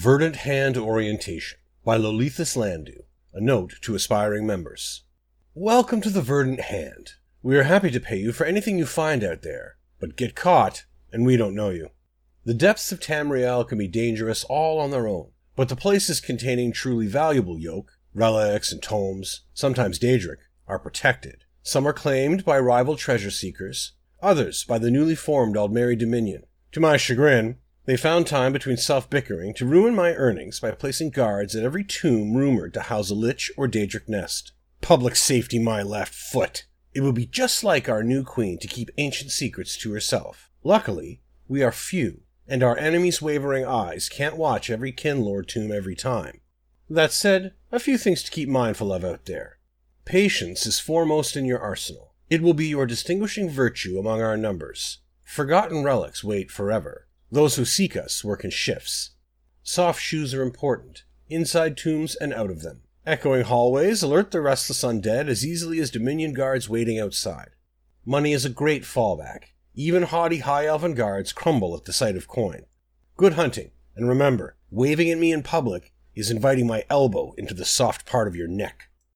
Verdant Hand Orientation by Lolithus Landu, a note to aspiring members. Welcome to the Verdant Hand. We are happy to pay you for anything you find out there, but get caught, and we don't know you. The depths of Tamriel can be dangerous all on their own, but the places containing truly valuable yoke, relics, and tomes, sometimes Daedric, are protected. Some are claimed by rival treasure seekers, others by the newly formed Aldmeri Dominion. To my chagrin, they found time between self bickering to ruin my earnings by placing guards at every tomb rumored to house a lich or Daedric nest. Public safety, my left foot. It would be just like our new queen to keep ancient secrets to herself. Luckily, we are few, and our enemies' wavering eyes can't watch every Kinlord tomb every time. That said, a few things to keep mindful of out there. Patience is foremost in your arsenal. It will be your distinguishing virtue among our numbers. Forgotten relics wait forever. Those who seek us work in shifts. Soft shoes are important, inside tombs and out of them. Echoing hallways alert the restless undead as easily as Dominion guards waiting outside. Money is a great fallback. Even haughty high elven guards crumble at the sight of coin. Good hunting, and remember, waving at me in public is inviting my elbow into the soft part of your neck.